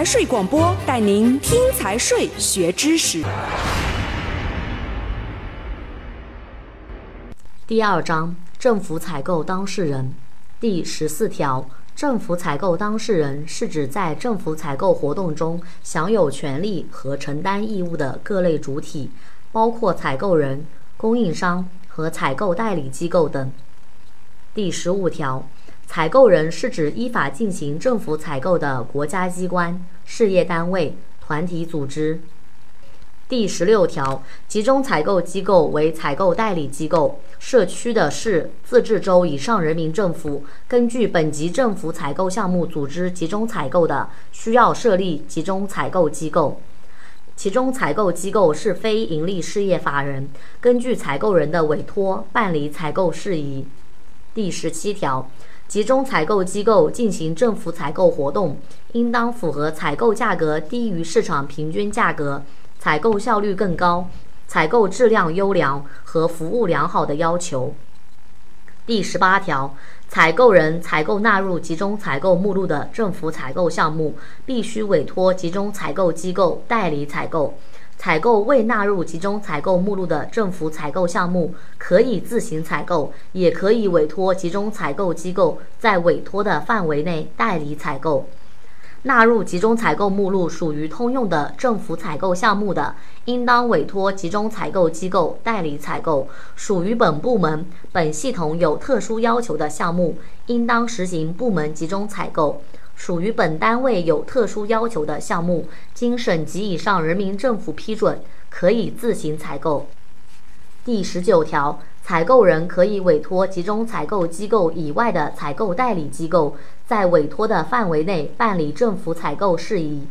财税广播带您听财税学知识。第二章政府采购当事人第十四条，政府采购当事人是指在政府采购活动中享有权利和承担义务的各类主体，包括采购人、供应商和采购代理机构等。第十五条，采购人是指依法进行政府采购的国家机关、事业单位、团体组织。第十六条，集中采购机构为采购代理机构。社区的市、自治州以上人民政府根据本级政府采购项目组织集中采购的，需要设立集中采购机构。其中采购机构是非营利事业法人，根据采购人的委托办理采购事宜。第十七条，集中采购机构进行政府采购活动，应当符合采购价格低于市场平均价格。采购效率更高、采购质量优良和服务良好的要求。第十八条，采购人采购纳入集中采购目录的政府采购项目，必须委托集中采购机构代理采购；采购未纳入集中采购目录的政府采购项目，可以自行采购，也可以委托集中采购机构在委托的范围内代理采购。纳入集中采购目录属于通用的政府采购项目的，应当委托集中采购机构代理采购；属于本部门、本系统有特殊要求的项目，应当实行部门集中采购；属于本单位有特殊要求的项目，经省级以上人民政府批准，可以自行采购。第十九条，采购人可以委托集中采购机构以外的采购代理机构，在委托的范围内办理政府采购事宜。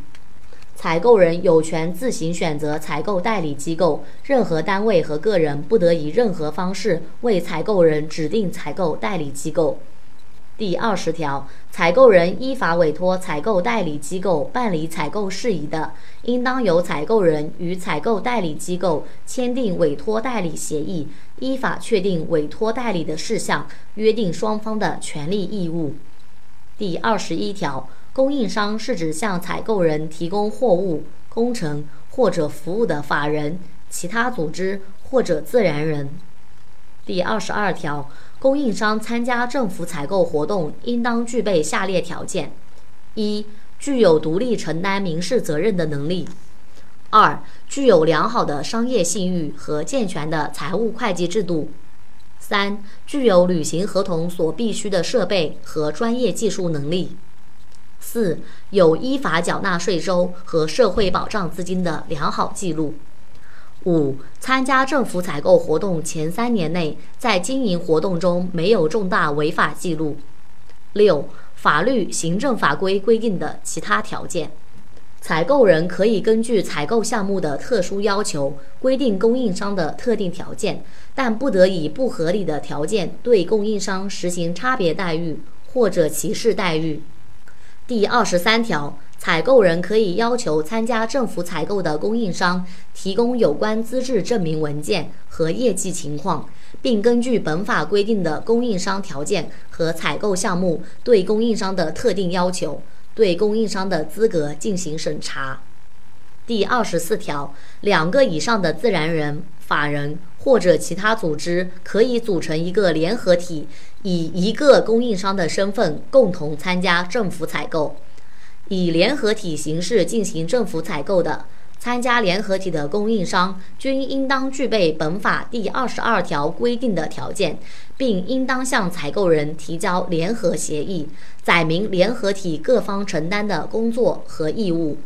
采购人有权自行选择采购代理机构，任何单位和个人不得以任何方式为采购人指定采购代理机构。第二十条，采购人依法委托采购代理机构办理采购事宜的，应当由采购人与采购代理机构签订委托代理协议，依法确定委托代理的事项，约定双方的权利义务。第二十一条，供应商是指向采购人提供货物、工程或者服务的法人、其他组织或者自然人。第二十二条。供应商参加政府采购活动，应当具备下列条件：一、具有独立承担民事责任的能力；二、具有良好的商业信誉和健全的财务会计制度；三、具有履行合同所必需的设备和专业技术能力；四、有依法缴纳税收和社会保障资金的良好记录。五、参加政府采购活动前三年内，在经营活动中没有重大违法记录。六、法律、行政法规规定的其他条件。采购人可以根据采购项目的特殊要求，规定供应商的特定条件，但不得以不合理的条件对供应商实行差别待遇或者歧视待遇。第二十三条。采购人可以要求参加政府采购的供应商提供有关资质证明文件和业绩情况，并根据本法规定的供应商条件和采购项目对供应商的特定要求，对供应商的资格进行审查。第二十四条，两个以上的自然人、法人或者其他组织可以组成一个联合体，以一个供应商的身份共同参加政府采购。以联合体形式进行政府采购的，参加联合体的供应商均应当具备本法第二十二条规定的条件，并应当向采购人提交联合协议，载明联合体各方承担的工作和义务。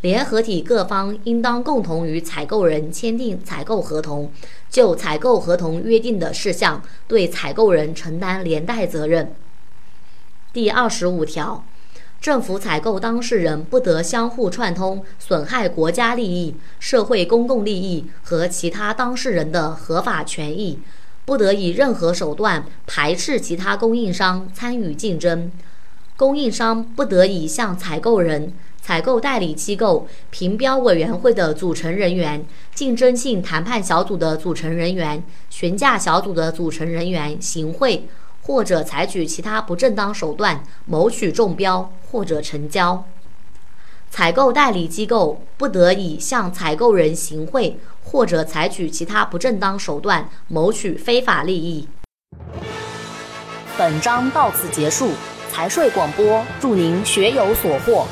联合体各方应当共同与采购人签订采购合同，就采购合同约定的事项对采购人承担连带责任。第二十五条。政府采购当事人不得相互串通，损害国家利益、社会公共利益和其他当事人的合法权益；不得以任何手段排斥其他供应商参与竞争。供应商不得以向采购人、采购代理机构、评标委员会的组成人员、竞争性谈判小组的组成人员、询价小组的组成人员行贿。或者采取其他不正当手段谋取中标或者成交。采购代理机构不得以向采购人行贿或者采取其他不正当手段谋取非法利益。本章到此结束，财税广播祝您学有所获。